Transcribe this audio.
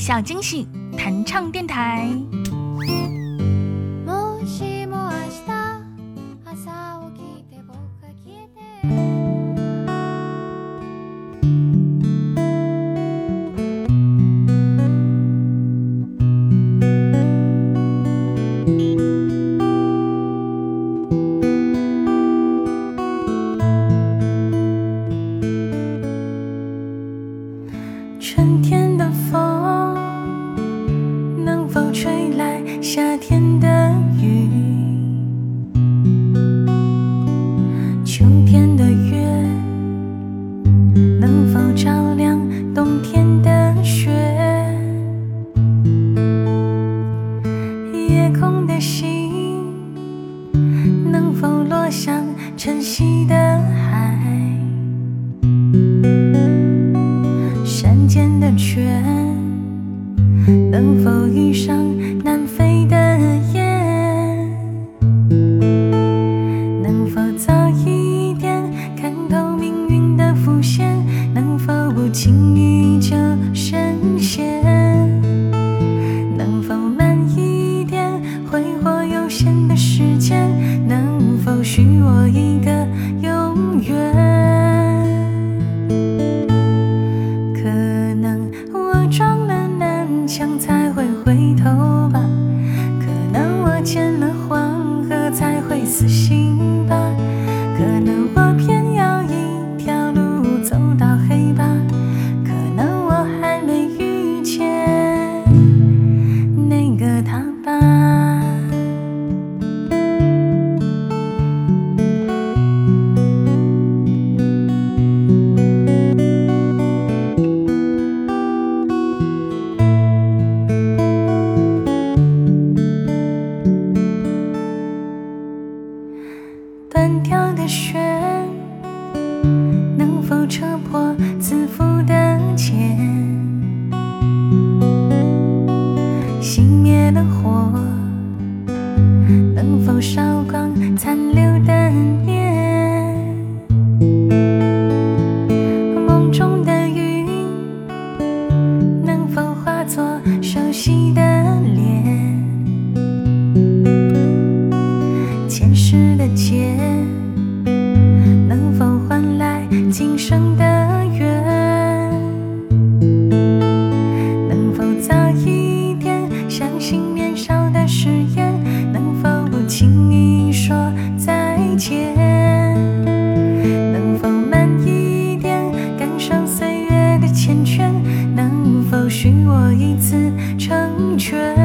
小惊喜弹唱电台。春天山间的泉。能否遇上跳的雪，能否扯破自负的茧？熄灭的火，能否烧光残留的念？却